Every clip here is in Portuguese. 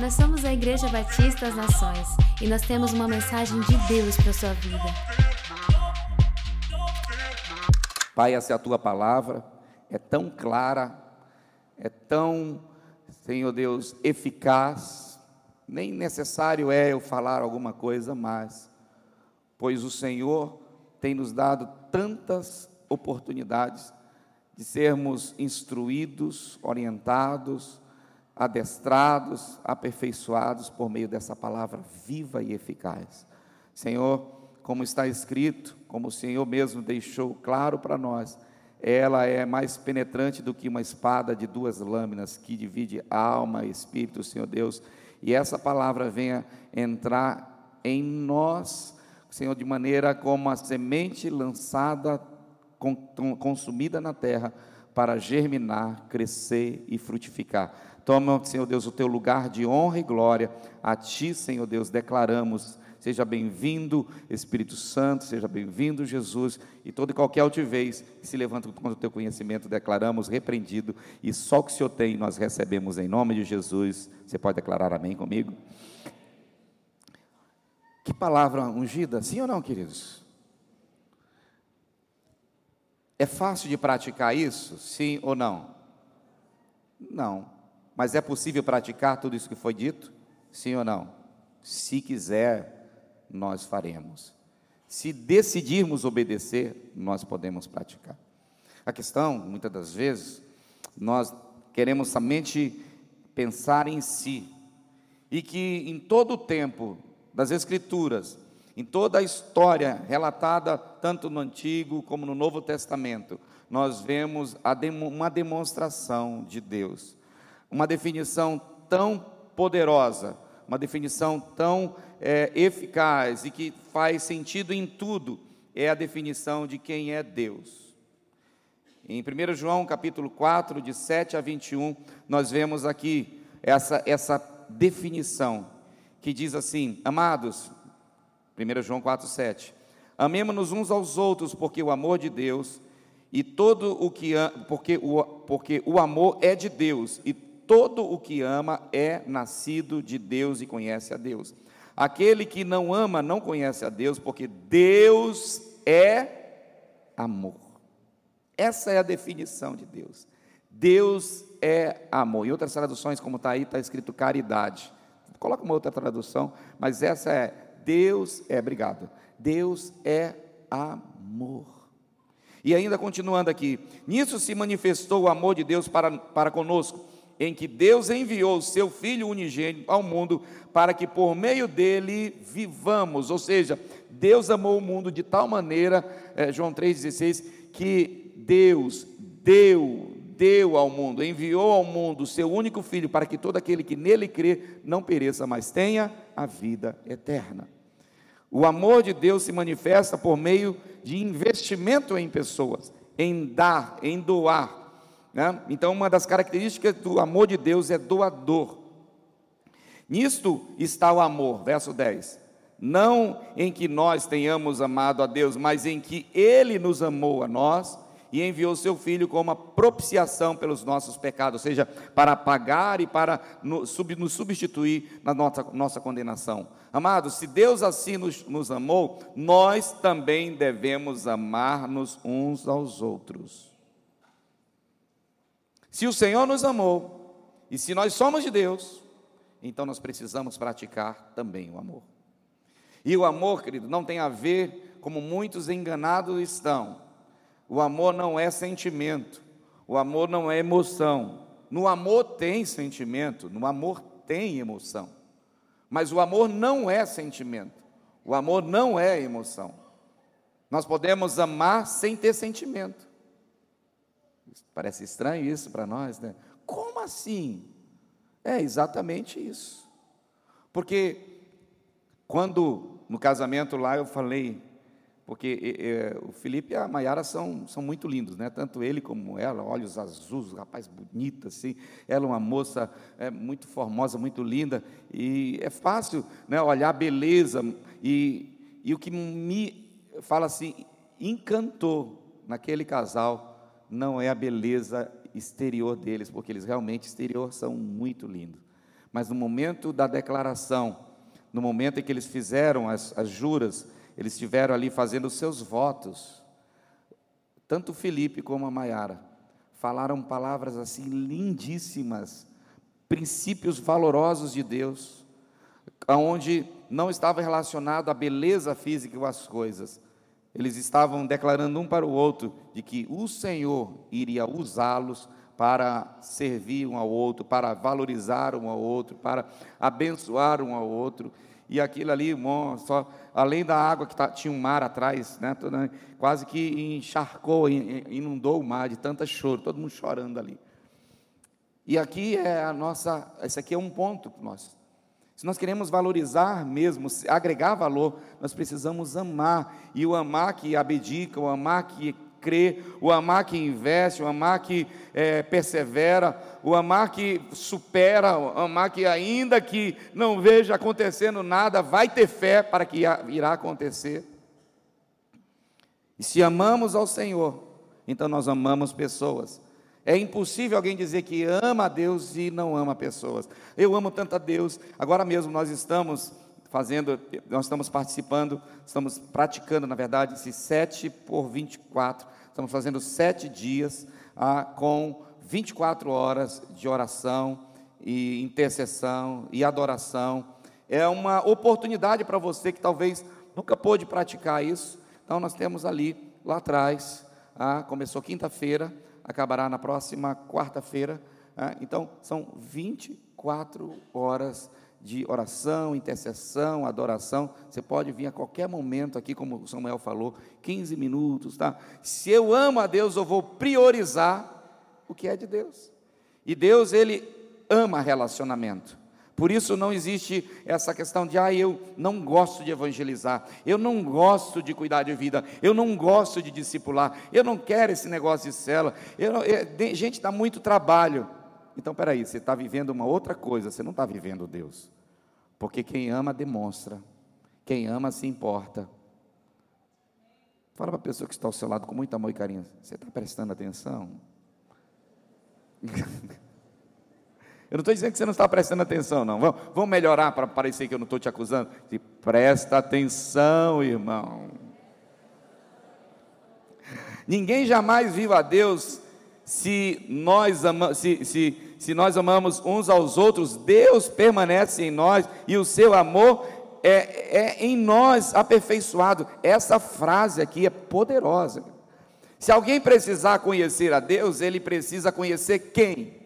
Nós somos a Igreja Batista das Nações e nós temos uma mensagem de Deus para sua vida. Pai, essa é a tua palavra, é tão clara, é tão, Senhor Deus, eficaz, nem necessário é eu falar alguma coisa mais, pois o Senhor tem nos dado tantas oportunidades de sermos instruídos, orientados, adestrados, aperfeiçoados por meio dessa palavra viva e eficaz. Senhor, como está escrito, como o Senhor mesmo deixou claro para nós, ela é mais penetrante do que uma espada de duas lâminas que divide alma e espírito, Senhor Deus, e essa palavra venha entrar em nós, Senhor, de maneira como a semente lançada consumida na terra para germinar, crescer e frutificar. Toma, Senhor Deus, o teu lugar de honra e glória. A ti, Senhor Deus, declaramos. Seja bem-vindo, Espírito Santo, seja bem-vindo, Jesus, e toda e qualquer altivez que se levanta contra o teu conhecimento, declaramos repreendido, e só o que o Senhor tem nós recebemos em nome de Jesus. Você pode declarar amém comigo? Que palavra ungida, sim ou não, queridos? É fácil de praticar isso? Sim ou não? Não. Mas é possível praticar tudo isso que foi dito? Sim ou não? Se quiser, nós faremos. Se decidirmos obedecer, nós podemos praticar. A questão, muitas das vezes, nós queremos somente pensar em si, e que em todo o tempo das Escrituras, em toda a história relatada, tanto no Antigo como no Novo Testamento, nós vemos uma demonstração de Deus, uma definição tão poderosa, uma definição tão é, eficaz e que faz sentido em tudo, é a definição de quem é Deus. Em 1 João capítulo 4, de 7 a 21, nós vemos aqui essa, essa definição que diz assim: Amados, 1 João 4,7. Amemos-nos uns aos outros, porque o amor de Deus e todo o que porque o, porque o amor é de Deus, e todo o que ama é nascido de Deus e conhece a Deus. Aquele que não ama não conhece a Deus, porque Deus é amor. Essa é a definição de Deus. Deus é amor. Em outras traduções, como está aí, está escrito caridade. Coloca uma outra tradução, mas essa é Deus é, obrigado. Deus é amor. E ainda continuando aqui, nisso se manifestou o amor de Deus para, para conosco, em que Deus enviou o seu Filho unigênito ao mundo para que por meio dele vivamos. Ou seja, Deus amou o mundo de tal maneira, é, João 3,16, que Deus deu, deu ao mundo, enviou ao mundo o seu único Filho para que todo aquele que nele crê não pereça, mas tenha a vida eterna. O amor de Deus se manifesta por meio de investimento em pessoas, em dar, em doar. Né? Então, uma das características do amor de Deus é doador. Nisto está o amor, verso 10. Não em que nós tenhamos amado a Deus, mas em que Ele nos amou a nós e enviou seu Filho como a propiciação pelos nossos pecados, ou seja, para pagar e para nos substituir na nossa, nossa condenação. Amados, se Deus assim nos, nos amou, nós também devemos amar-nos uns aos outros. Se o Senhor nos amou, e se nós somos de Deus, então nós precisamos praticar também o amor. E o amor, querido, não tem a ver como muitos enganados estão o amor não é sentimento, o amor não é emoção. No amor tem sentimento, no amor tem emoção. Mas o amor não é sentimento, o amor não é emoção. Nós podemos amar sem ter sentimento. Parece estranho isso para nós, né? Como assim? É exatamente isso. Porque quando no casamento lá eu falei porque é, o Felipe e a Maiara são, são muito lindos, né? tanto ele como ela, olhos azuis, rapaz bonito assim, ela uma moça é, muito formosa, muito linda, e é fácil né, olhar a beleza, e, e o que me fala assim, encantou naquele casal, não é a beleza exterior deles, porque eles realmente exterior são muito lindos, Mas no momento da declaração, no momento em que eles fizeram as, as juras, eles estiveram ali fazendo os seus votos. Tanto Felipe como a Maiara falaram palavras assim lindíssimas, princípios valorosos de Deus, aonde não estava relacionado à beleza física com as coisas. Eles estavam declarando um para o outro de que o Senhor iria usá-los para servir um ao outro, para valorizar um ao outro, para abençoar um ao outro. E aquilo ali, só, além da água que tá, tinha um mar atrás, né, quase que encharcou, inundou o mar de tanta choro, todo mundo chorando ali. E aqui é a nossa, esse aqui é um ponto para nós. Se nós queremos valorizar mesmo, agregar valor, nós precisamos amar. E o amar que abdica, o amar que crê, o amar que investe, o amar que é, persevera, o amar que supera, o amar que ainda que não veja acontecendo nada, vai ter fé para que irá acontecer. E se amamos ao Senhor, então nós amamos pessoas. É impossível alguém dizer que ama a Deus e não ama pessoas. Eu amo tanto a Deus. Agora mesmo nós estamos fazendo, nós estamos participando, estamos praticando, na verdade, esses 7 por 24. Estamos fazendo sete dias ah, com 24 horas de oração e intercessão e adoração. É uma oportunidade para você que talvez nunca pôde praticar isso. Então nós temos ali, lá atrás, ah, começou quinta-feira, acabará na próxima quarta-feira. Né? Então, são 24 horas de oração, intercessão, adoração. Você pode vir a qualquer momento aqui, como o Samuel falou, 15 minutos, tá? Se eu amo a Deus, eu vou priorizar o que é de Deus. E Deus, ele ama relacionamento. Por isso não existe essa questão de, ah, eu não gosto de evangelizar, eu não gosto de cuidar de vida, eu não gosto de discipular, eu não quero esse negócio de cela, eu não, eu, gente, dá muito trabalho. Então, peraí, você está vivendo uma outra coisa, você não está vivendo Deus. Porque quem ama demonstra, quem ama se importa. Fala para a pessoa que está ao seu lado com muito amor e carinho, você está prestando atenção? Eu não estou dizendo que você não está prestando atenção, não. Vamos, vamos melhorar para parecer que eu não estou te acusando. Presta atenção, irmão. Ninguém jamais viu a Deus se nós, ama, se, se, se nós amamos uns aos outros, Deus permanece em nós e o seu amor é, é em nós aperfeiçoado. Essa frase aqui é poderosa. Se alguém precisar conhecer a Deus, ele precisa conhecer quem?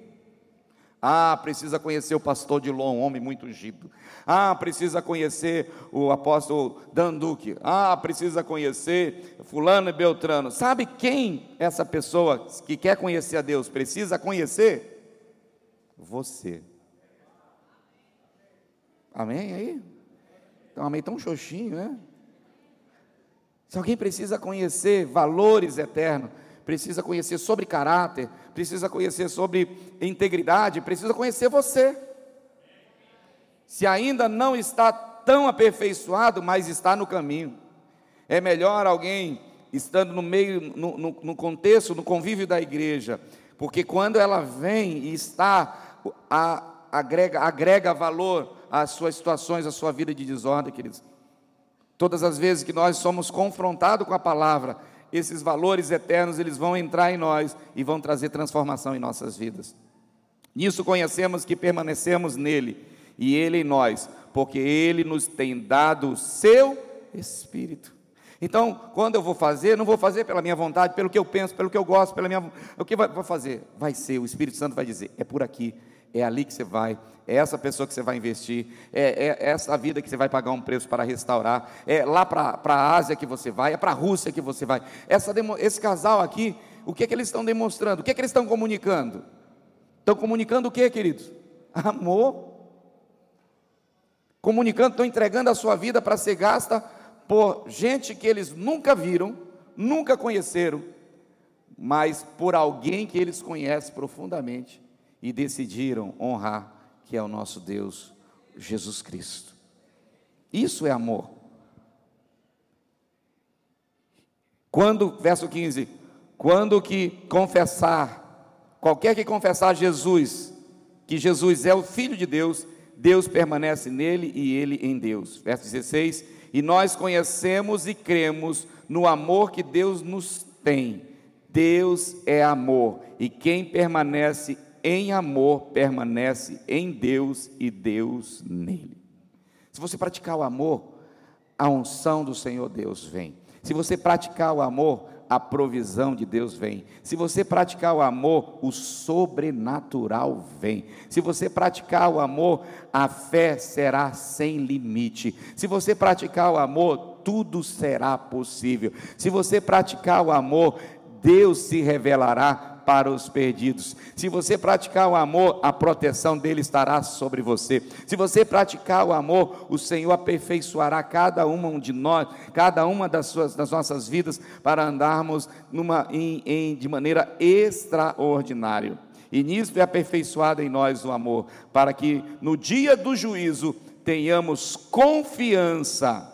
Ah, precisa conhecer o pastor de Lom, um homem muito ungido. Ah, precisa conhecer o apóstolo Dan Duque. Ah, precisa conhecer fulano e Beltrano. Sabe quem essa pessoa que quer conhecer a Deus precisa conhecer? Você. Amém aí? Então, amém tão xoxinho, né? Se alguém precisa conhecer valores eternos, precisa conhecer sobre caráter, precisa conhecer sobre integridade, precisa conhecer você. Se ainda não está tão aperfeiçoado, mas está no caminho, é melhor alguém estando no meio, no, no, no contexto, no convívio da igreja, porque quando ela vem e está, a, agrega, agrega valor às suas situações, à sua vida de desordem, queridos. Todas as vezes que nós somos confrontados com a palavra, esses valores eternos, eles vão entrar em nós e vão trazer transformação em nossas vidas. Nisso conhecemos que permanecemos nele e ele em nós, porque ele nos tem dado o seu espírito. Então, quando eu vou fazer, não vou fazer pela minha vontade, pelo que eu penso, pelo que eu gosto, pela minha, o que vou fazer? Vai ser, o Espírito Santo vai dizer, é por aqui, é ali que você vai, é essa pessoa que você vai investir, é, é essa vida que você vai pagar um preço para restaurar, é lá para a Ásia que você vai, é para a Rússia que você vai. Essa, esse casal aqui, o que, é que eles estão demonstrando? O que, é que eles estão comunicando? Estão comunicando o que, queridos? Amor. Comunicando, estão entregando a sua vida para ser gasta por gente que eles nunca viram, nunca conheceram, mas por alguém que eles conhecem profundamente e decidiram honrar, que é o nosso Deus, Jesus Cristo. Isso é amor. Quando, verso 15, quando que confessar, qualquer que confessar Jesus, que Jesus é o Filho de Deus, Deus permanece nele e ele em Deus. Verso 16: E nós conhecemos e cremos no amor que Deus nos tem. Deus é amor, e quem permanece em amor permanece em Deus e Deus nele. Se você praticar o amor, a unção do Senhor Deus vem. Se você praticar o amor, a provisão de Deus vem. Se você praticar o amor, o sobrenatural vem. Se você praticar o amor, a fé será sem limite. Se você praticar o amor, tudo será possível. Se você praticar o amor, Deus se revelará para os perdidos. Se você praticar o amor, a proteção dele estará sobre você. Se você praticar o amor, o Senhor aperfeiçoará cada uma de nós, cada uma das, suas, das nossas vidas, para andarmos numa, em, em, de maneira extraordinária. E nisso é aperfeiçoado em nós o amor, para que no dia do juízo tenhamos confiança,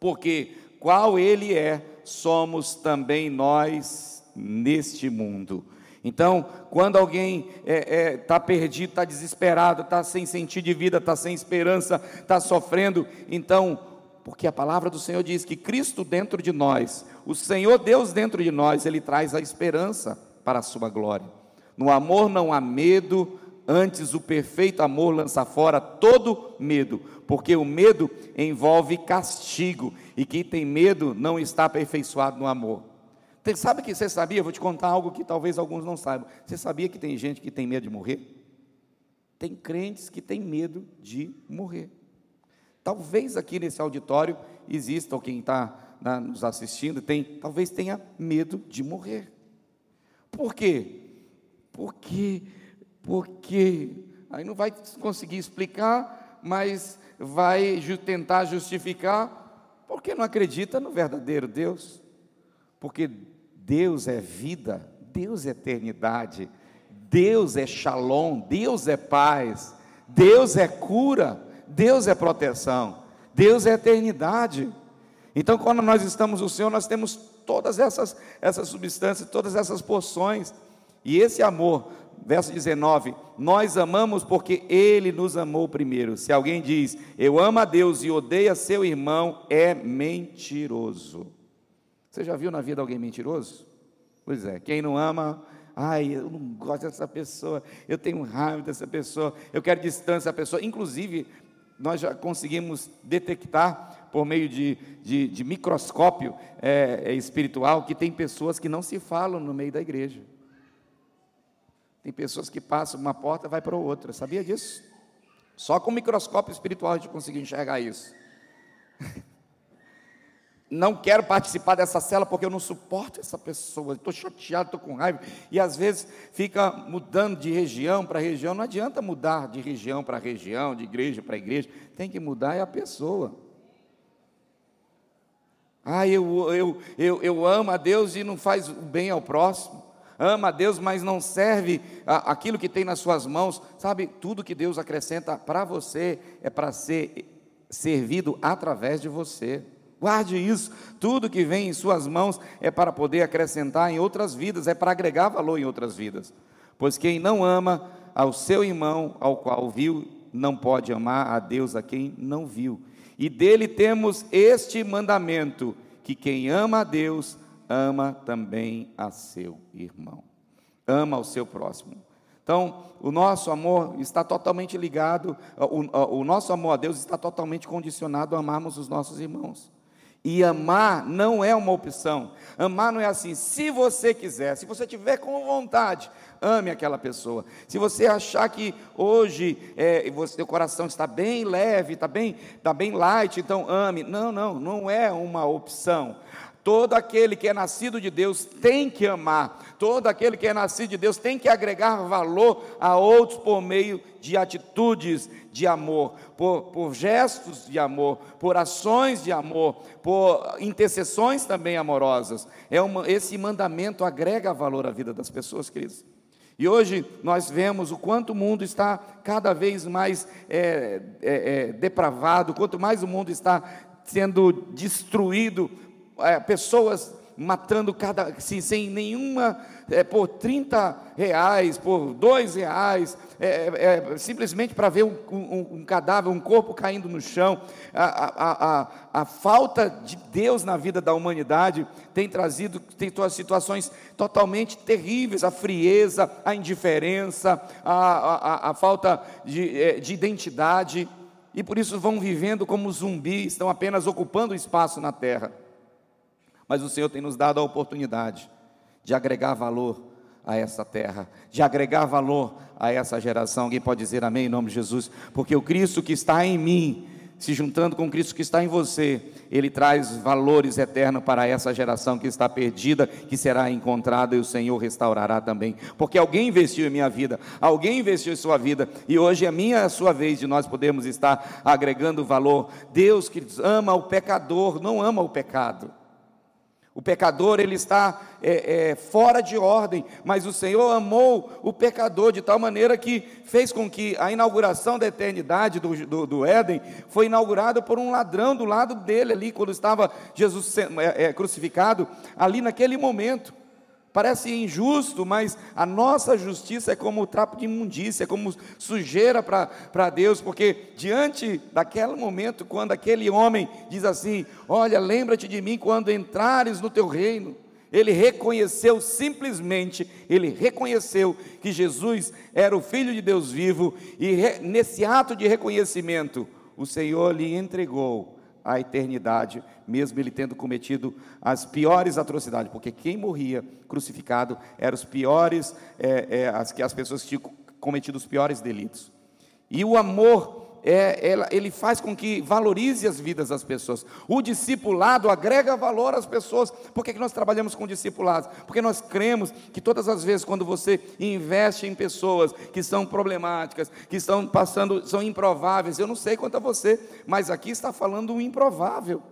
porque qual Ele é, somos também nós neste mundo. Então, quando alguém está é, é, tá perdido, está desesperado, está sem sentido de vida, está sem esperança, está sofrendo, então, porque a palavra do Senhor diz que Cristo dentro de nós, o Senhor Deus dentro de nós, Ele traz a esperança para a sua glória. No amor não há medo, antes o perfeito amor lança fora todo medo, porque o medo envolve castigo, e quem tem medo não está aperfeiçoado no amor. Você sabe que você sabia? Vou te contar algo que talvez alguns não saibam. Você sabia que tem gente que tem medo de morrer? Tem crentes que têm medo de morrer. Talvez aqui nesse auditório exista, ou quem está nos assistindo, tem, talvez tenha medo de morrer. Por quê? Porque, porque, aí não vai conseguir explicar, mas vai tentar justificar, porque não acredita no verdadeiro Deus. Porque Deus é vida, Deus é eternidade, Deus é shalom, Deus é paz, Deus é cura, Deus é proteção, Deus é eternidade. Então, quando nós estamos no Senhor, nós temos todas essas, essas substâncias, todas essas porções. E esse amor, verso 19, nós amamos porque Ele nos amou primeiro. Se alguém diz, eu amo a Deus e odeia seu irmão, é mentiroso. Você já viu na vida alguém mentiroso? Pois é, quem não ama, ai, eu não gosto dessa pessoa, eu tenho raiva dessa pessoa, eu quero distância dessa pessoa. Inclusive, nós já conseguimos detectar por meio de, de, de microscópio é, é, espiritual que tem pessoas que não se falam no meio da igreja. Tem pessoas que passam uma porta vai para outra, sabia disso? Só com microscópio espiritual a gente conseguiu enxergar isso. não quero participar dessa cela porque eu não suporto essa pessoa, estou chateado, estou com raiva, e às vezes fica mudando de região para região, não adianta mudar de região para região, de igreja para igreja, tem que mudar é a pessoa. Ah, eu, eu, eu, eu amo a Deus e não faz o bem ao próximo, ama a Deus, mas não serve aquilo que tem nas suas mãos, sabe, tudo que Deus acrescenta para você é para ser servido através de você. Guarde isso. Tudo que vem em suas mãos é para poder acrescentar em outras vidas, é para agregar valor em outras vidas. Pois quem não ama ao seu irmão, ao qual viu, não pode amar a Deus a quem não viu. E dele temos este mandamento: que quem ama a Deus, ama também a seu irmão. Ama ao seu próximo. Então, o nosso amor está totalmente ligado, o, o, nosso amor a Deus está totalmente condicionado a amarmos os nossos irmãos. E amar não é uma opção. Amar não é assim, se você quiser, se você tiver com vontade, ame aquela pessoa. Se você achar que hoje é, você, seu coração está bem leve, está bem, está bem light, então ame. Não, não, não é uma opção. Todo aquele que é nascido de Deus tem que amar. Todo aquele que é nascido de Deus tem que agregar valor a outros por meio de atitudes de amor, por, por gestos de amor, por ações de amor, por intercessões também amorosas. É uma, esse mandamento agrega valor à vida das pessoas, queridos. E hoje nós vemos o quanto o mundo está cada vez mais é, é, é, depravado, quanto mais o mundo está sendo destruído é, pessoas matando cada, assim, sem nenhuma, é, por 30 reais, por dois reais, é, é, simplesmente para ver um, um, um, cadáver, um corpo caindo no chão. A, a, a, a, falta de Deus na vida da humanidade tem trazido tem situações totalmente terríveis, a frieza, a indiferença, a, a, a falta de, é, de identidade, e por isso vão vivendo como zumbis, estão apenas ocupando espaço na terra. Mas o Senhor tem nos dado a oportunidade de agregar valor a essa terra, de agregar valor a essa geração. Alguém pode dizer amém em nome de Jesus? Porque o Cristo que está em mim, se juntando com o Cristo que está em você, ele traz valores eternos para essa geração que está perdida, que será encontrada e o Senhor restaurará também. Porque alguém investiu em minha vida, alguém investiu em sua vida, e hoje é minha a sua vez de nós podermos estar agregando valor. Deus que ama o pecador, não ama o pecado. O pecador ele está é, é, fora de ordem, mas o Senhor amou o pecador de tal maneira que fez com que a inauguração da eternidade do, do, do Éden foi inaugurada por um ladrão do lado dele ali, quando estava Jesus é, é, crucificado, ali naquele momento. Parece injusto, mas a nossa justiça é como trapo de imundícia, é como sujeira para Deus, porque diante daquele momento, quando aquele homem diz assim: Olha, lembra-te de mim quando entrares no teu reino. Ele reconheceu simplesmente, ele reconheceu que Jesus era o Filho de Deus vivo, e nesse ato de reconhecimento, o Senhor lhe entregou a eternidade, mesmo ele tendo cometido as piores atrocidades, porque quem morria crucificado eram os piores, é, é, as, as pessoas que tinham cometido os piores delitos. E o amor é, ela, ele faz com que valorize as vidas das pessoas. O discipulado agrega valor às pessoas. Por que, que nós trabalhamos com discipulados? Porque nós cremos que todas as vezes, quando você investe em pessoas que são problemáticas, que estão passando, são improváveis, eu não sei quanto a você, mas aqui está falando um improvável.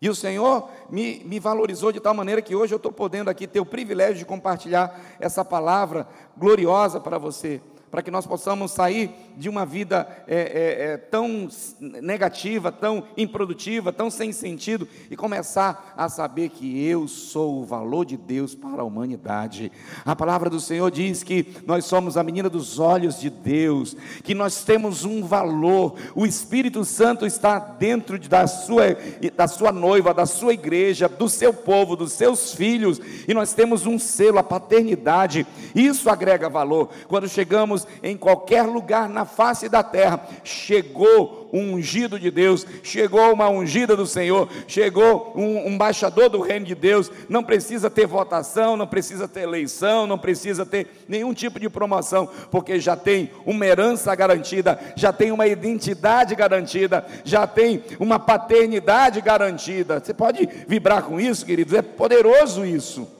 E o Senhor me, me valorizou de tal maneira que hoje eu estou podendo aqui ter o privilégio de compartilhar essa palavra gloriosa para você para que nós possamos sair de uma vida é, é, é, tão negativa, tão improdutiva, tão sem sentido e começar a saber que eu sou o valor de Deus para a humanidade. A palavra do Senhor diz que nós somos a menina dos olhos de Deus, que nós temos um valor, o Espírito Santo está dentro da sua, da sua noiva, da sua igreja, do seu povo, dos seus filhos, e nós temos um selo, a paternidade, isso agrega valor. Quando chegamos em qualquer lugar na face da terra, chegou um ungido de Deus, chegou uma ungida do Senhor, chegou um embaixador do reino de Deus. Não precisa ter votação, não precisa ter eleição, não precisa ter nenhum tipo de promoção, porque já tem uma herança garantida, já tem uma identidade garantida, já tem uma paternidade garantida. Você pode vibrar com isso, queridos? É poderoso isso.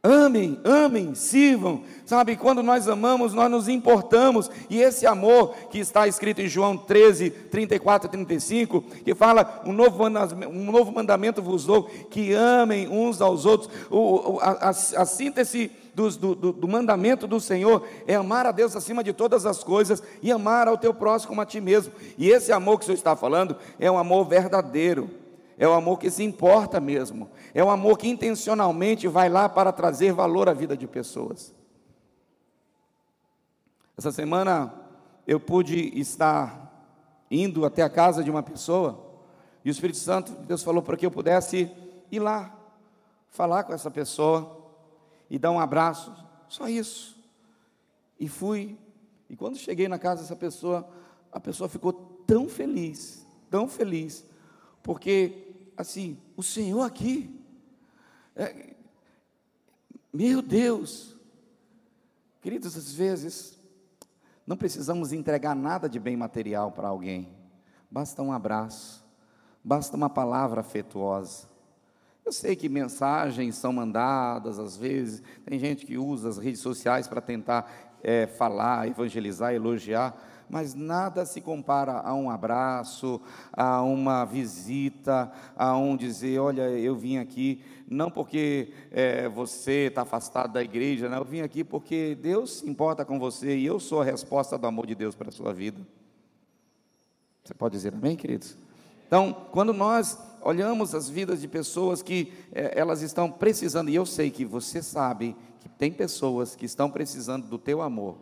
Amem, amem, sirvam. Sabe, quando nós amamos, nós nos importamos. E esse amor que está escrito em João 13, 34 e 35, que fala: um novo, um novo mandamento vos dou, que amem uns aos outros. O, a, a, a síntese do, do, do, mandamento do Senhor é amar a Deus acima de todas as coisas e amar ao teu próximo como a ti mesmo. E esse amor que o Senhor está falando é um amor verdadeiro é o amor que se importa mesmo, é o amor que intencionalmente vai lá para trazer valor à vida de pessoas. Essa semana eu pude estar indo até a casa de uma pessoa e o Espírito Santo, Deus falou para que eu pudesse ir lá, falar com essa pessoa e dar um abraço, só isso. E fui, e quando cheguei na casa dessa pessoa, a pessoa ficou tão feliz, tão feliz, porque assim, o Senhor aqui. É, meu Deus. Queridos, às vezes, não precisamos entregar nada de bem material para alguém. Basta um abraço, basta uma palavra afetuosa. Eu sei que mensagens são mandadas, às vezes, tem gente que usa as redes sociais para tentar é, falar, evangelizar, elogiar, mas nada se compara a um abraço, a uma visita, a um dizer: Olha, eu vim aqui não porque é, você está afastado da igreja, não, eu vim aqui porque Deus se importa com você e eu sou a resposta do amor de Deus para a sua vida. Você pode dizer amém, queridos? Então, quando nós olhamos as vidas de pessoas que é, elas estão precisando, e eu sei que você sabe que tem pessoas que estão precisando do teu amor.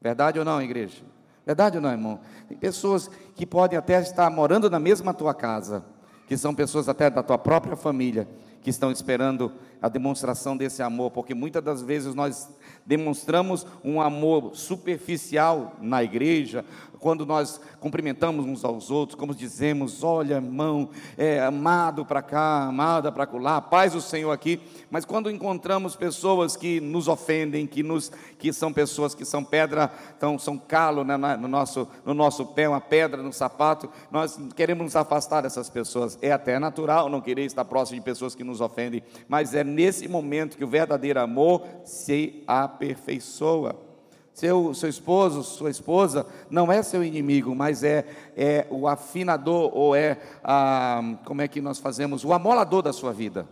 Verdade ou não, igreja? Verdade ou não, irmão? Tem pessoas que podem até estar morando na mesma tua casa, que são pessoas até da tua própria família, que estão esperando a demonstração desse amor, porque muitas das vezes nós demonstramos um amor superficial na igreja, quando nós cumprimentamos uns aos outros, como dizemos, olha, irmão, é, amado para cá, amada para lá, paz do Senhor aqui, mas quando encontramos pessoas que nos ofendem, que, nos, que são pessoas que são pedra, então, são calo né, no, nosso, no nosso pé, uma pedra no sapato, nós queremos nos afastar dessas pessoas. É até natural não querer estar próximo de pessoas que nos ofendem, mas é nesse momento que o verdadeiro amor se aperfeiçoa. Seu, seu esposo, sua esposa, não é seu inimigo, mas é, é o afinador, ou é, a, como é que nós fazemos, o amolador da sua vida.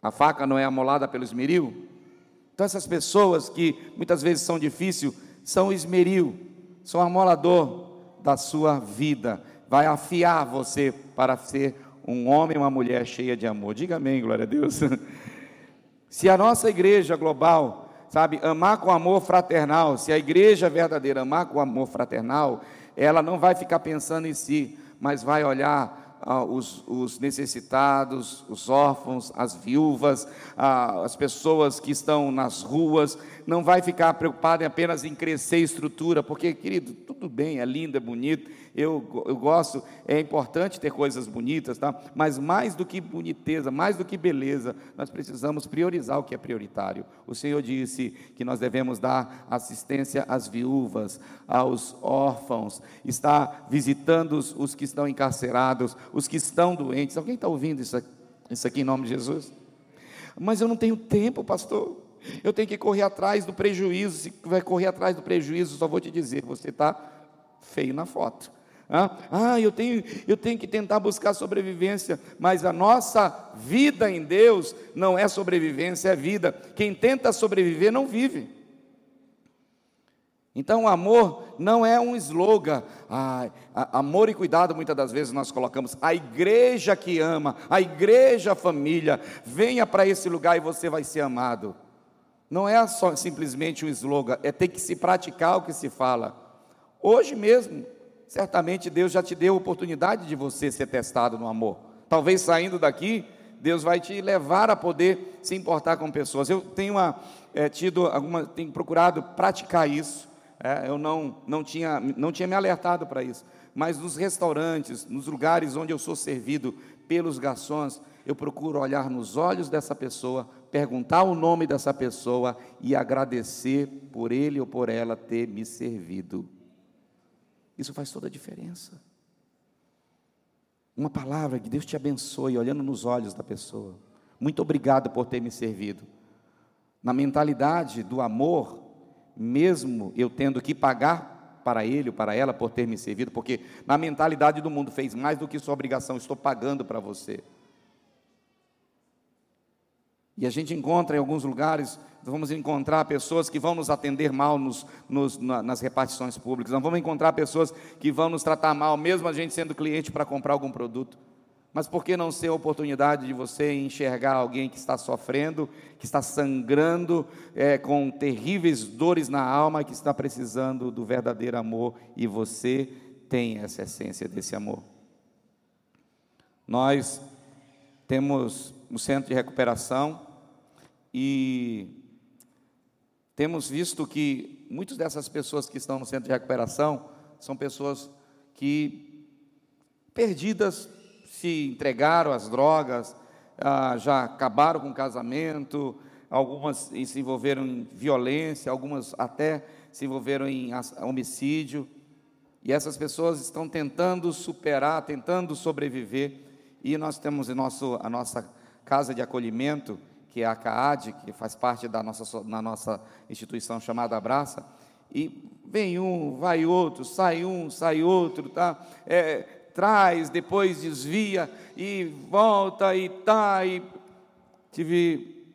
A faca não é amolada pelo esmeril? Então, essas pessoas que muitas vezes são difíceis, são esmeril, são amolador da sua vida. Vai afiar você para ser um homem uma mulher cheia de amor. Diga amém, glória a Deus. Se a nossa igreja global sabe, amar com amor fraternal. Se a igreja verdadeira amar com amor fraternal, ela não vai ficar pensando em si, mas vai olhar ah, os, os, necessitados, os órfãos, as viúvas, ah, as pessoas que estão nas ruas, não vai ficar preocupado apenas em crescer estrutura, porque, querido, tudo bem, é lindo, é bonito, eu, eu gosto, é importante ter coisas bonitas, tá? mas mais do que boniteza, mais do que beleza, nós precisamos priorizar o que é prioritário. O Senhor disse que nós devemos dar assistência às viúvas, aos órfãos, está visitando os, os que estão encarcerados, os que estão doentes. Alguém está ouvindo isso aqui, isso aqui em nome de Jesus? Mas eu não tenho tempo, pastor. Eu tenho que correr atrás do prejuízo. Se vai correr atrás do prejuízo, só vou te dizer: você está feio na foto. Ah, eu tenho, eu tenho que tentar buscar sobrevivência, mas a nossa vida em Deus não é sobrevivência, é vida. Quem tenta sobreviver não vive. Então, o amor não é um slogan. Ah, amor e cuidado, muitas das vezes nós colocamos. A igreja que ama, a igreja família, venha para esse lugar e você vai ser amado. Não é só simplesmente um slogan, é ter que se praticar o que se fala. Hoje mesmo, certamente Deus já te deu a oportunidade de você ser testado no amor. Talvez saindo daqui, Deus vai te levar a poder se importar com pessoas. Eu tenho uma, é, tido alguma, tenho procurado praticar isso. É, eu não, não, tinha, não tinha me alertado para isso. Mas nos restaurantes, nos lugares onde eu sou servido pelos garçons, eu procuro olhar nos olhos dessa pessoa, perguntar o nome dessa pessoa e agradecer por ele ou por ela ter me servido. Isso faz toda a diferença. Uma palavra que Deus te abençoe, olhando nos olhos da pessoa. Muito obrigado por ter me servido. Na mentalidade do amor, mesmo eu tendo que pagar para ele ou para ela por ter me servido, porque na mentalidade do mundo fez mais do que sua obrigação, estou pagando para você. E a gente encontra em alguns lugares, vamos encontrar pessoas que vão nos atender mal nos, nos, nas repartições públicas, nós vamos encontrar pessoas que vão nos tratar mal, mesmo a gente sendo cliente para comprar algum produto. Mas por que não ser a oportunidade de você enxergar alguém que está sofrendo, que está sangrando, é, com terríveis dores na alma, que está precisando do verdadeiro amor e você tem essa essência desse amor? Nós temos um centro de recuperação e temos visto que muitas dessas pessoas que estão no centro de recuperação são pessoas que perdidas se entregaram às drogas, ah, já acabaram com o casamento, algumas se envolveram em violência, algumas até se envolveram em homicídio. E essas pessoas estão tentando superar, tentando sobreviver. E nós temos em nosso, a nossa casa de acolhimento que é a CAAD, que faz parte da nossa, na nossa instituição chamada Abraça, e vem um, vai outro, sai um, sai outro, tá? É, traz, depois desvia e volta e tá. E tive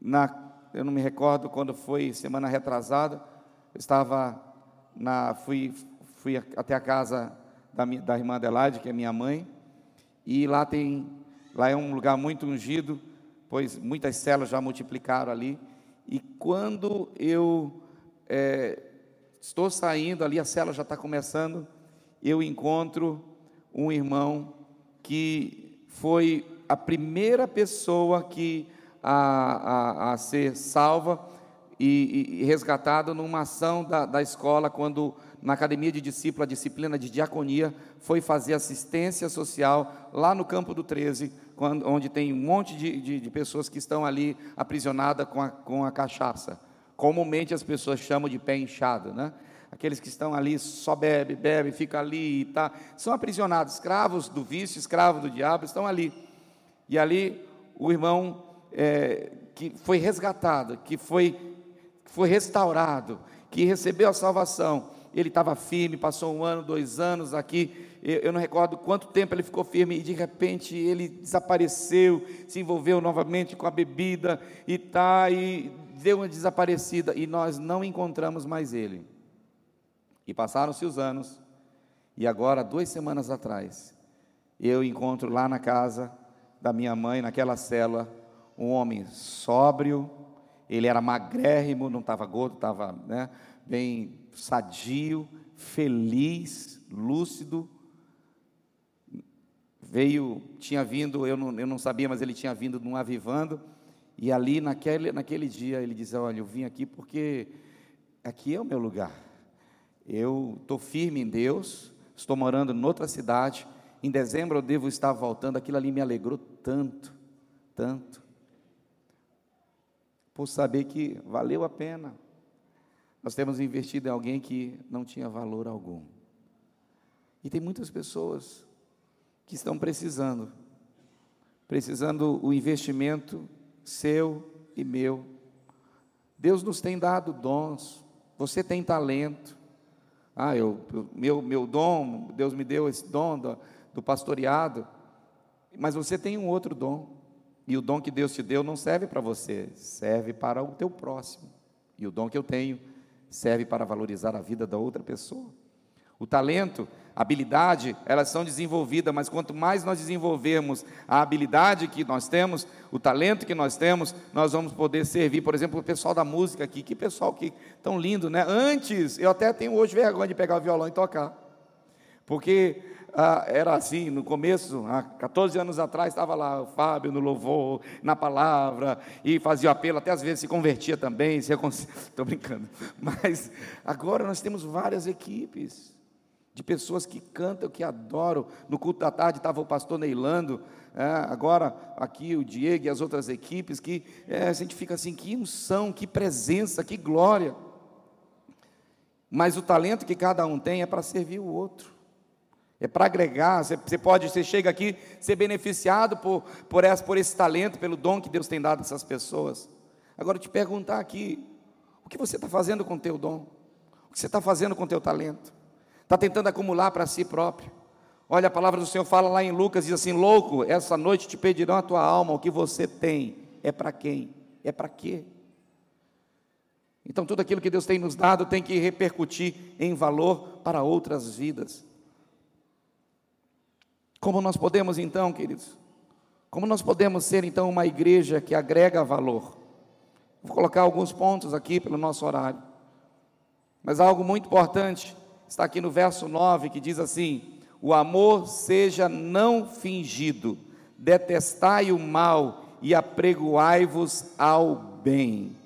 na, eu não me recordo quando foi semana retrasada, eu estava na, fui, fui até a casa da, da irmã Adelaide, que é minha mãe, e lá tem, lá é um lugar muito ungido, pois muitas células já multiplicaram ali, e quando eu é, estou saindo ali, a célula já está começando, eu encontro um irmão que foi a primeira pessoa que a, a, a ser salva e, e, resgatado numa ação da, da escola, quando na academia de discípulo, a disciplina de diaconia, foi fazer assistência social lá no campo do 13, quando, onde tem um monte de, de, de pessoas que estão ali aprisionadas com a, com a cachaça. Comumente as pessoas chamam de pé inchado, né? Aqueles que estão ali só bebe, bebe, fica ali e tá, são aprisionados, escravos do vício, escravos do diabo, estão ali. E ali o irmão é, que foi resgatado, que foi, foi restaurado, que recebeu a salvação, ele estava firme, passou um ano, dois anos aqui, eu não recordo quanto tempo ele ficou firme, e de repente ele desapareceu, se envolveu novamente com a bebida, e tá, e deu uma desaparecida, e nós não encontramos mais ele. E passaram-se os anos, e agora, duas semanas atrás, eu encontro lá na casa da minha mãe, naquela cela, um homem sóbrio, ele era magrérrimo, não estava gordo, estava né, bem sadio, feliz, lúcido. Veio, tinha vindo, eu não, eu não sabia, mas ele tinha vindo num avivando. E ali, naquele, naquele dia, ele dizia: Olha, eu vim aqui porque aqui é o meu lugar. Eu estou firme em Deus, estou morando em outra cidade. Em dezembro eu devo estar voltando. Aquilo ali me alegrou tanto, tanto. Por saber que valeu a pena. Nós temos investido em alguém que não tinha valor algum. E tem muitas pessoas que estão precisando, precisando o investimento seu e meu. Deus nos tem dado dons, você tem talento. Ah, eu, meu, meu dom, Deus me deu esse dom do, do pastoreado, mas você tem um outro dom. E o dom que Deus te deu não serve para você, serve para o teu próximo. E o dom que eu tenho serve para valorizar a vida da outra pessoa. O talento, a habilidade, elas são desenvolvidas, mas quanto mais nós desenvolvermos a habilidade que nós temos, o talento que nós temos, nós vamos poder servir, por exemplo, o pessoal da música aqui, que pessoal que tão lindo, né? Antes, eu até tenho hoje vergonha de pegar o violão e tocar. Porque ah, era assim, no começo, há 14 anos atrás, estava lá o Fábio no louvor, na palavra, e fazia o apelo, até às vezes se convertia também, estou brincando. Mas agora nós temos várias equipes de pessoas que cantam, que adoram. No culto da tarde estava o pastor Neilando, é, agora aqui o Diego e as outras equipes, que é, a gente fica assim, que unção, que presença, que glória. Mas o talento que cada um tem é para servir o outro é para agregar. Você, pode, você chega aqui ser beneficiado por, por, essa, por esse talento, pelo dom que Deus tem dado a essas pessoas. Agora te perguntar aqui, o que você está fazendo com o teu dom? O que você está fazendo com o teu talento? Está tentando acumular para si próprio? Olha, a palavra do Senhor fala lá em Lucas, diz assim: louco, essa noite te pedirão a tua alma, o que você tem. É para quem? É para quê? Então, tudo aquilo que Deus tem nos dado tem que repercutir em valor para outras vidas. Como nós podemos então, queridos? Como nós podemos ser então uma igreja que agrega valor? Vou colocar alguns pontos aqui pelo nosso horário. Mas algo muito importante está aqui no verso 9 que diz assim: O amor seja não fingido, detestai o mal e apregoai-vos ao bem.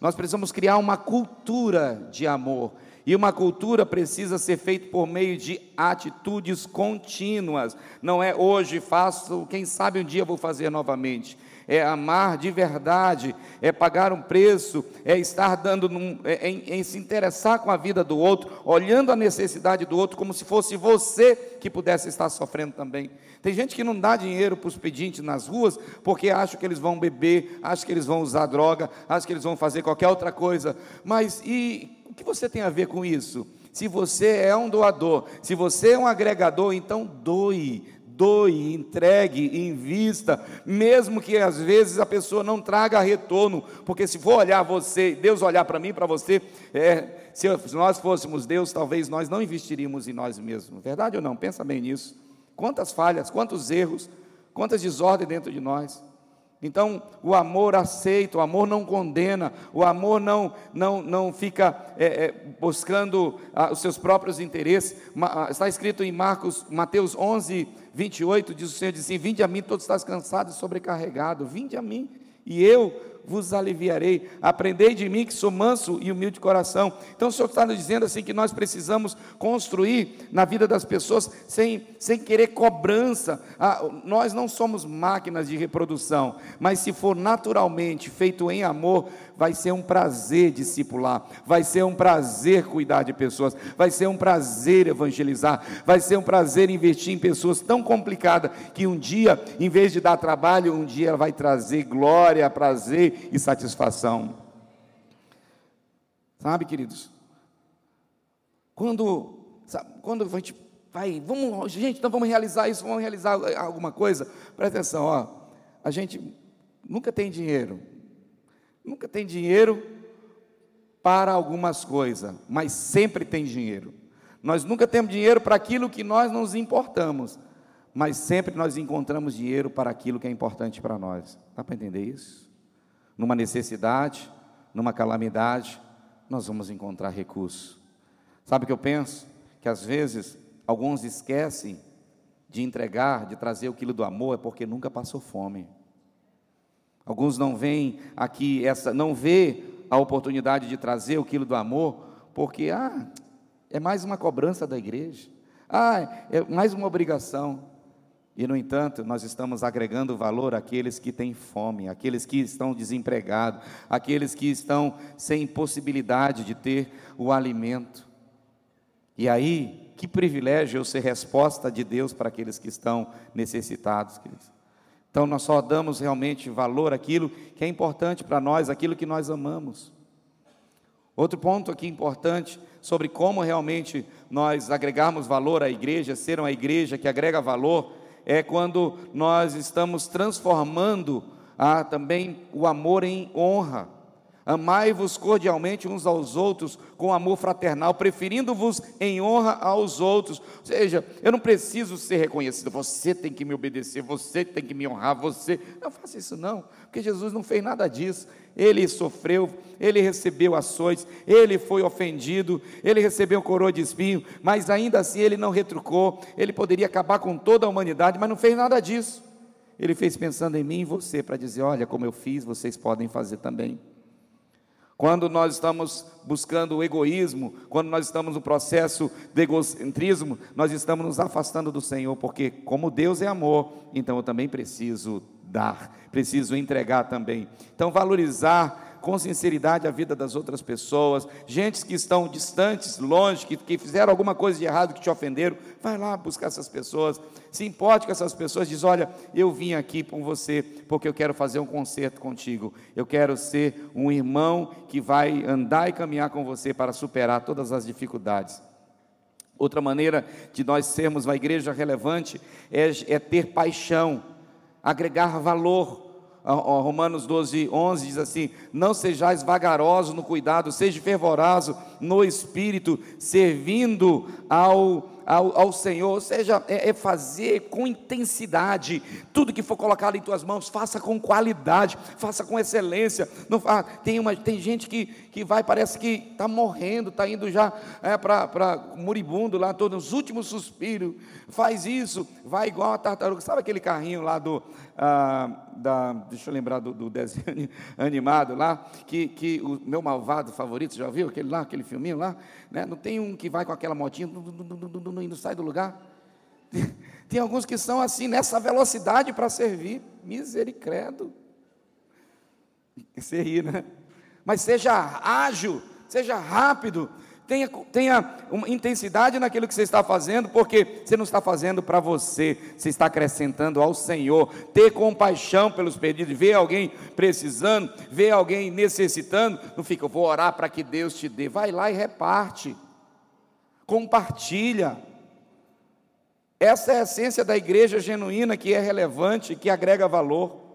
Nós precisamos criar uma cultura de amor. E uma cultura precisa ser feita por meio de atitudes contínuas. Não é hoje faço, quem sabe um dia vou fazer novamente. É amar de verdade, é pagar um preço, é estar dando, num, é, em, em se interessar com a vida do outro, olhando a necessidade do outro como se fosse você que pudesse estar sofrendo também. Tem gente que não dá dinheiro para os pedintes nas ruas porque acha que eles vão beber, acha que eles vão usar droga, acha que eles vão fazer qualquer outra coisa. Mas e que você tem a ver com isso? Se você é um doador, se você é um agregador, então doe, doe, entregue, invista, mesmo que às vezes a pessoa não traga retorno, porque se for olhar você, Deus olhar para mim, para você, é, se nós fôssemos Deus, talvez nós não investiríamos em nós mesmos, verdade ou não? Pensa bem nisso. Quantas falhas, quantos erros, quantas desordens dentro de nós. Então, o amor aceita, o amor não condena, o amor não não, não fica é, é, buscando ah, os seus próprios interesses. Ma, ah, está escrito em Marcos, Mateus 11, 28, diz o Senhor, diz assim, vinde a mim todos estás cansados e sobrecarregados, vinde a mim, e eu vos aliviarei. Aprendei de mim que sou manso e humilde de coração. Então o Senhor está nos dizendo assim que nós precisamos construir na vida das pessoas sem, sem querer cobrança. Ah, nós não somos máquinas de reprodução, mas se for naturalmente feito em amor, vai ser um prazer discipular, vai ser um prazer cuidar de pessoas, vai ser um prazer evangelizar, vai ser um prazer investir em pessoas tão complicadas que um dia, em vez de dar trabalho, um dia ela vai trazer glória, prazer e satisfação. Sabe, queridos? Quando, sabe, quando a gente vai, vamos, gente, então vamos realizar isso, vamos realizar alguma coisa. Presta atenção, ó. A gente nunca tem dinheiro, Nunca tem dinheiro para algumas coisas, mas sempre tem dinheiro. Nós nunca temos dinheiro para aquilo que nós nos importamos, mas sempre nós encontramos dinheiro para aquilo que é importante para nós. Dá para entender isso? Numa necessidade, numa calamidade, nós vamos encontrar recurso. Sabe o que eu penso? Que às vezes alguns esquecem de entregar, de trazer o quilo do amor, é porque nunca passou fome. Alguns não veem aqui essa, não vê a oportunidade de trazer o quilo do amor, porque ah, é mais uma cobrança da igreja. Ah, é mais uma obrigação. E no entanto, nós estamos agregando valor àqueles que têm fome, àqueles que estão desempregados, àqueles que estão sem possibilidade de ter o alimento. E aí, que privilégio eu ser resposta de Deus para aqueles que estão necessitados, queridos. Então nós só damos realmente valor àquilo que é importante para nós, aquilo que nós amamos. Outro ponto aqui importante sobre como realmente nós agregarmos valor à igreja, ser uma igreja que agrega valor, é quando nós estamos transformando ah, também o amor em honra. Amai-vos cordialmente uns aos outros com amor fraternal, preferindo-vos em honra aos outros. Ou seja, eu não preciso ser reconhecido, você tem que me obedecer, você tem que me honrar, você. Não faça isso não, porque Jesus não fez nada disso. Ele sofreu, ele recebeu ações, ele foi ofendido, ele recebeu coroa de espinho, mas ainda assim ele não retrucou. Ele poderia acabar com toda a humanidade, mas não fez nada disso. Ele fez pensando em mim e você para dizer: olha, como eu fiz, vocês podem fazer também. Quando nós estamos buscando o egoísmo, quando nós estamos no processo de egocentrismo, nós estamos nos afastando do Senhor, porque como Deus é amor, então eu também preciso dar, preciso entregar também. Então valorizar com sinceridade a vida das outras pessoas, gente que estão distantes, longe, que, que fizeram alguma coisa de errado, que te ofenderam, vai lá buscar essas pessoas, se importe com essas pessoas, diz: Olha, eu vim aqui com você porque eu quero fazer um concerto contigo, eu quero ser um irmão que vai andar e caminhar com você para superar todas as dificuldades. Outra maneira de nós sermos uma igreja relevante é, é ter paixão, agregar valor Romanos 12, 11 diz assim: Não sejais vagarosos no cuidado, seja fervoroso no espírito, servindo ao ao, ao Senhor, ou seja, é, é, fazer com intensidade, tudo que for colocado em tuas mãos, faça com qualidade, faça com excelência. Não, ah, tem, uma, tem gente que, que vai, parece que está morrendo, está indo já é, para moribundo lá, todos os últimos suspiros, faz isso, vai igual a tartaruga, sabe aquele carrinho lá do, ah, da, deixa eu lembrar do, do, desenho animado lá, que, que o meu malvado favorito, já viu aquele lá, aquele filminho lá? Né? Não tem um que vai com aquela motinha, e não sai do lugar? Tem alguns que são assim, nessa velocidade para servir. Misericredo. Você ri, né? Mas seja ágil, seja rápido, tenha, tenha uma intensidade naquilo que você está fazendo, porque você não está fazendo para você, você está acrescentando ao Senhor. Ter compaixão pelos pedidos, ver alguém precisando, ver alguém necessitando, não fica, eu vou orar para que Deus te dê. Vai lá e reparte, compartilha. Essa é a essência da igreja genuína que é relevante, que agrega valor.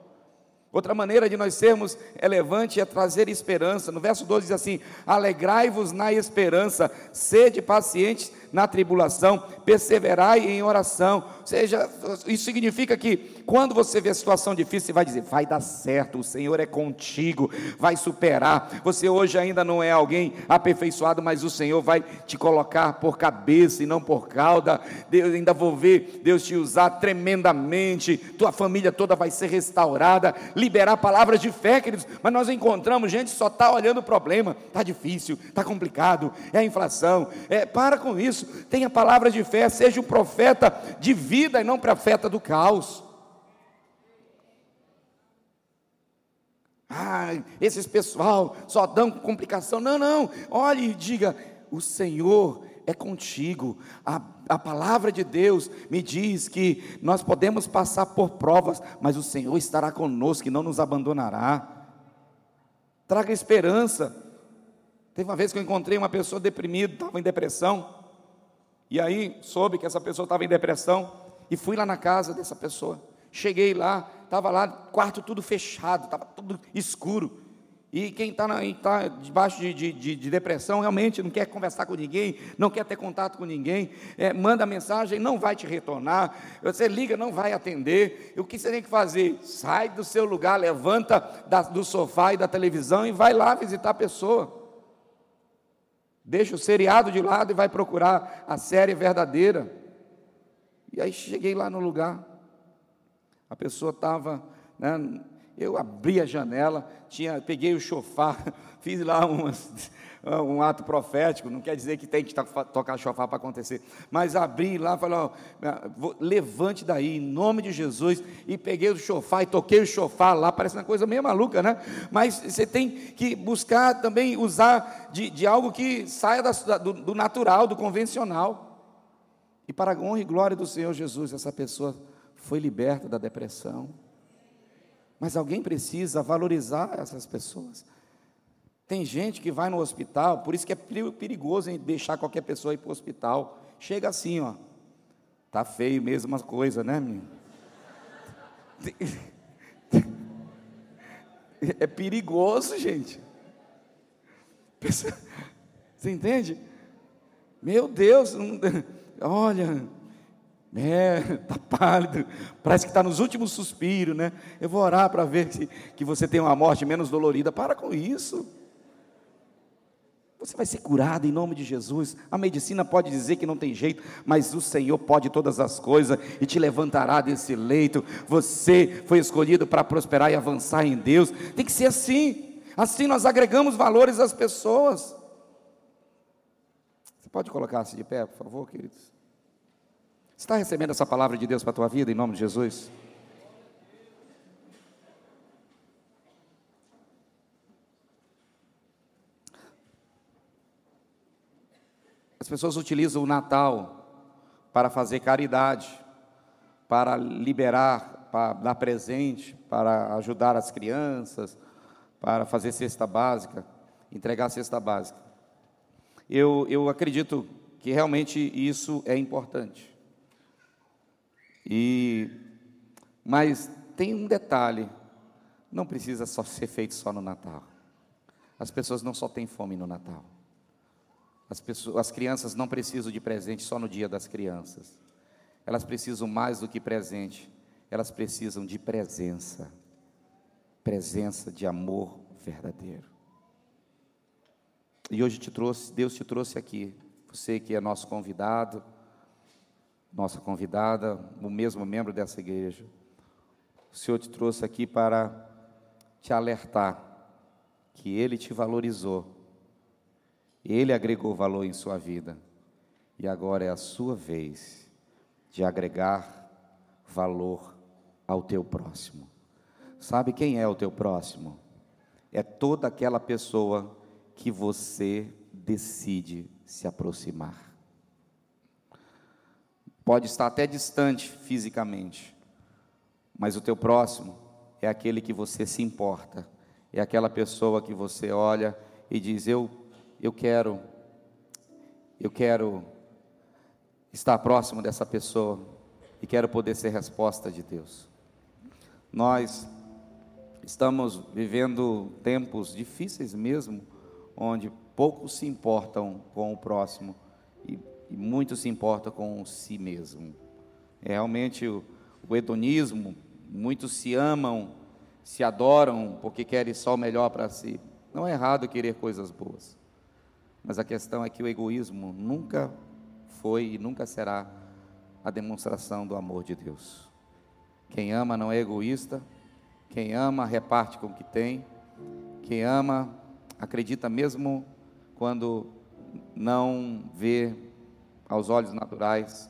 Outra maneira de nós sermos relevante é trazer esperança. No verso 12 diz assim: Alegrai-vos na esperança, sede pacientes na tribulação, perseverai em oração. Ou seja, isso significa que quando você vê a situação difícil, você vai dizer: vai dar certo, o Senhor é contigo, vai superar. Você hoje ainda não é alguém aperfeiçoado, mas o Senhor vai te colocar por cabeça e não por cauda. Deus ainda vou ver Deus te usar tremendamente, tua família toda vai ser restaurada, liberar palavras de fé, queridos. Mas nós encontramos gente que só está olhando o problema, está difícil, está complicado, é a inflação. É, para com isso tenha palavras de fé, seja o profeta de vida e não profeta do caos. Ah, esses pessoal só dão complicação. Não, não. Olhe e diga: o Senhor é contigo. A, a palavra de Deus me diz que nós podemos passar por provas, mas o Senhor estará conosco e não nos abandonará. Traga esperança. Teve uma vez que eu encontrei uma pessoa deprimida, estava em depressão. E aí soube que essa pessoa estava em depressão e fui lá na casa dessa pessoa. Cheguei lá, estava lá, quarto tudo fechado, estava tudo escuro. E quem está tá debaixo de, de, de, depressão realmente não quer conversar com ninguém, não quer ter contato com ninguém, é, manda mensagem, não vai te retornar, você liga, não vai atender. E o que você tem que fazer? Sai do seu lugar, levanta da, do sofá e da televisão e vai lá visitar a pessoa. Deixa o seriado de lado e vai procurar a série verdadeira. E aí cheguei lá no lugar. A pessoa estava, né, eu abri a janela, tinha, peguei o chofar, fiz lá umas, um ato profético, não quer dizer que tem que tocar chofar para acontecer, mas abri lá, falei, ó, levante daí, em nome de Jesus, e peguei o chofar e toquei o chofar lá, parece uma coisa meio maluca, né? Mas você tem que buscar também usar de, de algo que saia da, do, do natural, do convencional. E para a honra e glória do Senhor Jesus, essa pessoa foi liberta da depressão. Mas alguém precisa valorizar essas pessoas. Tem gente que vai no hospital, por isso que é perigoso em deixar qualquer pessoa ir para o hospital. Chega assim, ó. Tá feio mesmo as coisas, né, menino? É perigoso, gente. Você entende? Meu Deus, olha, é, tá pálido, parece que está nos últimos suspiros, né? Eu vou orar para ver que, que você tem uma morte menos dolorida. Para com isso. Você vai ser curado em nome de Jesus. A medicina pode dizer que não tem jeito, mas o Senhor pode todas as coisas e te levantará desse leito. Você foi escolhido para prosperar e avançar em Deus. Tem que ser assim. Assim nós agregamos valores às pessoas. Você pode colocar-se de pé, por favor, queridos? Está recebendo essa palavra de Deus para a tua vida em nome de Jesus? As pessoas utilizam o Natal para fazer caridade, para liberar, para dar presente, para ajudar as crianças, para fazer cesta básica, entregar cesta básica. Eu, eu acredito que realmente isso é importante. E, mas tem um detalhe: não precisa só ser feito só no Natal. As pessoas não só têm fome no Natal. As, pessoas, as crianças não precisam de presente só no dia das crianças. Elas precisam mais do que presente, elas precisam de presença. Presença de amor verdadeiro. E hoje te trouxe, Deus te trouxe aqui, você que é nosso convidado, nossa convidada, o mesmo membro dessa igreja. O Senhor te trouxe aqui para te alertar que Ele te valorizou ele agregou valor em sua vida. E agora é a sua vez de agregar valor ao teu próximo. Sabe quem é o teu próximo? É toda aquela pessoa que você decide se aproximar. Pode estar até distante fisicamente, mas o teu próximo é aquele que você se importa, é aquela pessoa que você olha e diz: Eu eu quero, eu quero estar próximo dessa pessoa e quero poder ser resposta de Deus. Nós estamos vivendo tempos difíceis mesmo, onde poucos se importam com o próximo e, muitos se importam com si mesmo. É realmente o, o hedonismo, muitos se amam, se adoram porque querem só o melhor para si. Não é errado querer coisas boas, mas a questão é que o egoísmo nunca foi e nunca será a demonstração do amor de Deus. Quem ama não é egoísta, quem ama reparte com o que tem, quem ama acredita mesmo quando não vê aos olhos naturais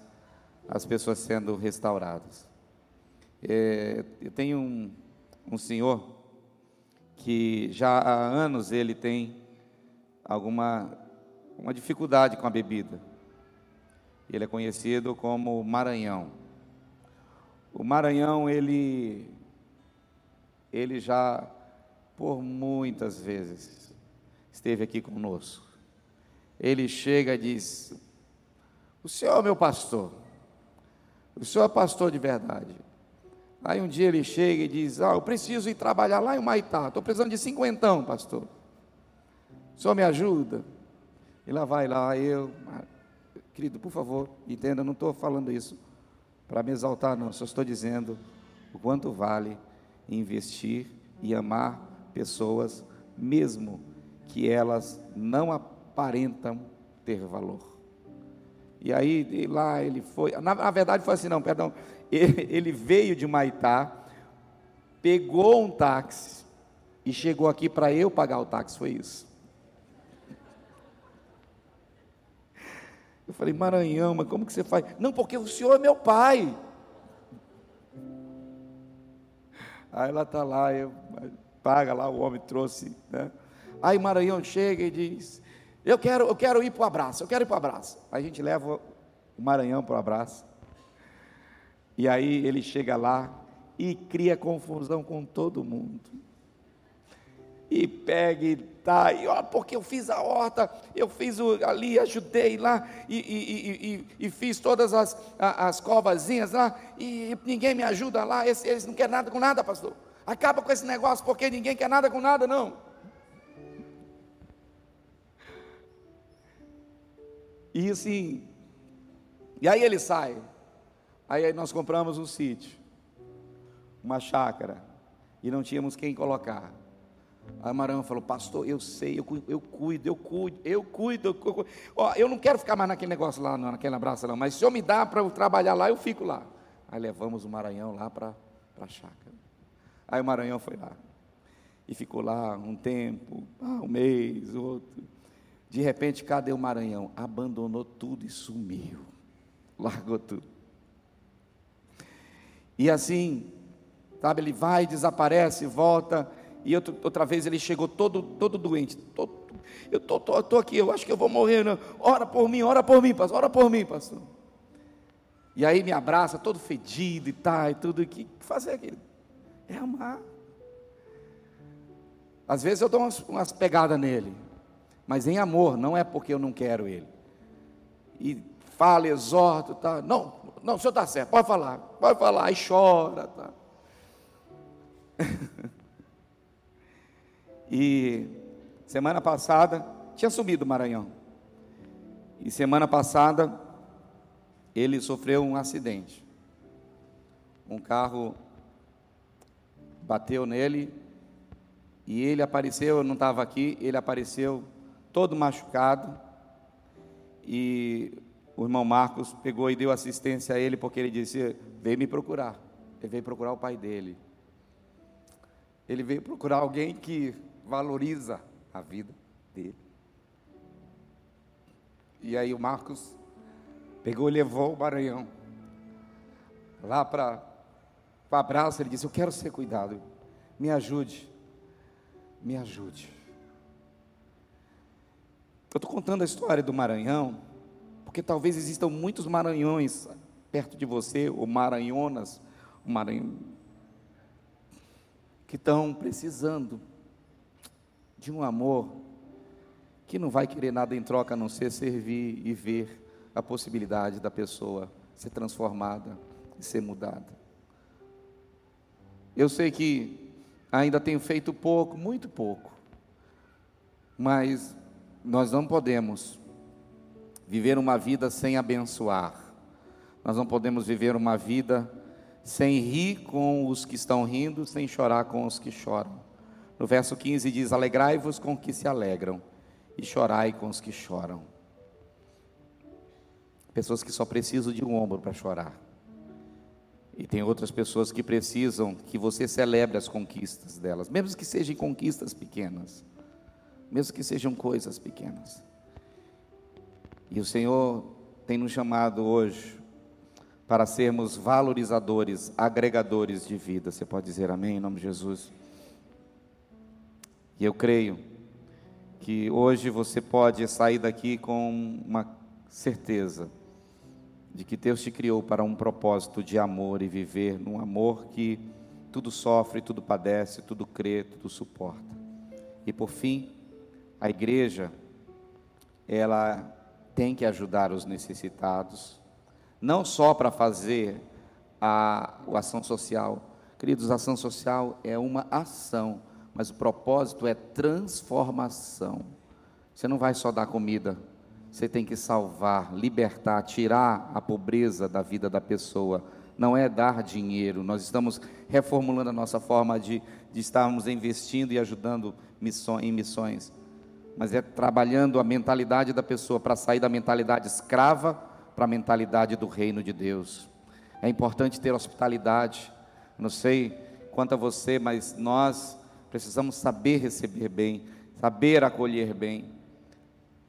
as pessoas sendo restauradas. É, eu tenho um, um senhor que já há anos ele tem alguma uma dificuldade com a bebida. Ele é conhecido como Maranhão. O Maranhão, ele, ele já, por muitas vezes, esteve aqui conosco. Ele chega e diz: O senhor é meu pastor, o senhor é pastor de verdade. Aí um dia ele chega e diz: Ah, eu preciso ir trabalhar lá em Maitá, estou precisando de cinquentão, pastor. O senhor me ajuda? E lá vai lá, eu, querido, por favor, entenda, não estou falando isso para me exaltar, não, só estou dizendo o quanto vale investir e amar pessoas, mesmo que elas não aparentam ter valor. E aí e lá ele foi, na, na, verdade foi assim, não, perdão, ele, ele veio de Maitá, pegou um táxi e chegou aqui para eu pagar o táxi, foi isso. Eu falei, Maranhão, mas como que você faz? Não, porque o senhor é meu pai. Aí ela está lá, eu, paga lá, o homem trouxe. Né? Aí Maranhão chega e diz: Eu quero, eu quero ir para o abraço, eu quero ir para o abraço. A gente leva o Maranhão para o abraço. E aí ele chega lá e cria confusão com todo mundo e pega e tá, e ó, porque eu fiz a horta, eu fiz o, ali, ajudei lá, e, e, e, e fiz todas as, as covazinhas lá, e ninguém me ajuda lá, eles, eles não querem nada com nada, pastor. Acaba com esse negócio, porque ninguém quer nada com nada, não. E assim, e aí ele sai. Aí nós compramos um sítio, uma chácara, e não tínhamos quem colocar. Aí o Maranhão falou, pastor, eu sei, eu, eu cuido, eu cuido, eu cuido, eu cuido. Ó, eu não quero ficar mais naquele negócio lá, naquela braça não, mas se eu me dá para eu trabalhar lá, eu fico lá. Aí levamos o Maranhão lá para a chácara. Aí o Maranhão foi lá. E ficou lá um tempo, ah, um mês, outro. De repente, cadê o Maranhão? Abandonou tudo e sumiu. Largou tudo. E assim, sabe, ele vai, desaparece, volta e outra, vez ele chegou todo, todo doente. Todo, eu tô, tô, tô, aqui, eu acho que eu vou morrer. Não. Ora por mim, ora por mim, pastor, ora por mim, pastor. E aí me abraça, todo fedido e tal, e tudo. O que fazer aquilo? É amar. Às vezes eu dou umas, umas pegadas nele, mas em amor, não é porque eu não quero ele. E fala, exorta, tá. Não, não, o senhor está certo, pode falar, pode falar, aí chora, tá. E semana passada, tinha sumido o Maranhão. E semana passada, ele sofreu um acidente. Um carro bateu nele e ele apareceu, eu não estava aqui, ele apareceu todo machucado. E o irmão Marcos pegou e deu assistência a ele, porque ele disse: Veio me procurar. Ele veio procurar o pai dele. Ele veio procurar alguém que valoriza a vida dele. E aí o Marcos pegou e levou o Maranhão lá para o abraço. Ele disse: Eu quero ser cuidado, me ajude, me ajude. Eu estou contando a história do Maranhão, porque talvez existam muitos Maranhões perto de você, ou Maranhonas, que estão precisando de um amor que não vai querer nada em troca a não ser servir e ver a possibilidade da pessoa ser transformada e ser mudada. Eu sei que ainda tenho feito pouco, muito pouco, mas nós não podemos viver uma vida sem abençoar, nós não podemos viver uma vida sem rir com os que estão rindo, sem chorar com os que choram. No verso 15 diz: Alegrai-vos com os que se alegram, e chorai com os que choram. Pessoas que só precisam de um ombro para chorar. E tem outras pessoas que precisam que você celebre as conquistas delas, mesmo que sejam conquistas pequenas, mesmo que sejam coisas pequenas. E o Senhor tem nos chamado hoje para sermos valorizadores, agregadores de vida. Você pode dizer amém em nome de Jesus? E eu creio que hoje você pode sair daqui com uma certeza de que Deus te criou para um propósito de amor e viver num amor que tudo sofre, tudo padece, tudo crê, tudo suporta. E por fim, a igreja, ela tem que ajudar os necessitados, não só para fazer a, a ação social. Queridos, a ação social é uma ação, mas o propósito é transformação. Você não vai só dar comida, você tem que salvar, libertar, tirar a pobreza da vida da pessoa. Não é dar dinheiro. Nós estamos reformulando a nossa forma de, de estarmos investindo e ajudando missões, em missões. Mas é trabalhando a mentalidade da pessoa para sair da mentalidade escrava para a mentalidade do reino de Deus. É importante ter hospitalidade. Não sei quanto a você, mas nós precisamos saber receber bem, saber acolher bem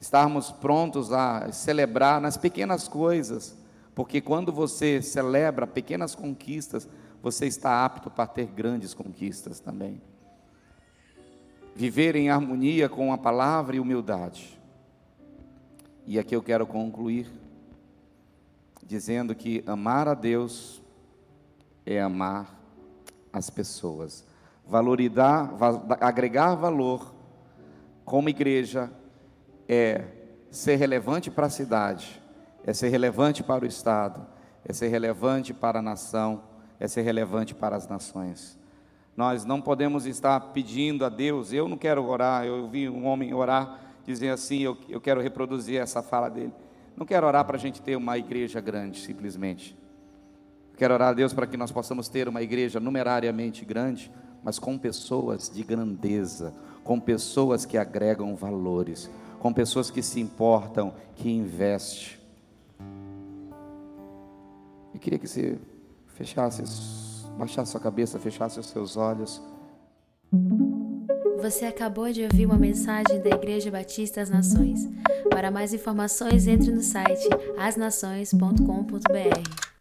estarmos prontos a celebrar nas pequenas coisas, porque quando você celebra pequenas conquistas, você está apto para ter grandes conquistas também. Viver em harmonia com a palavra e humildade. E aqui eu quero concluir dizendo que amar a Deus é amar as pessoas. Valorizar, agregar valor como igreja é ser relevante para a cidade, é ser relevante para o Estado, é ser relevante para a nação, é ser relevante para as nações. Nós não podemos estar pedindo a Deus, eu não quero orar, eu vi um homem orar, dizer assim, eu, eu quero reproduzir essa fala dele. Não quero orar para a gente ter uma igreja grande, simplesmente. Quero orar a Deus para que nós possamos ter uma igreja numerariamente grande, mas com pessoas de grandeza, com pessoas que agregam valores, com pessoas que se importam, que investem. Eu queria que você fechasse, baixasse sua cabeça, fechasse os seus olhos. Você acabou de ouvir uma mensagem da Igreja Batista das Nações. Para mais informações, entre no site asnações.com.br.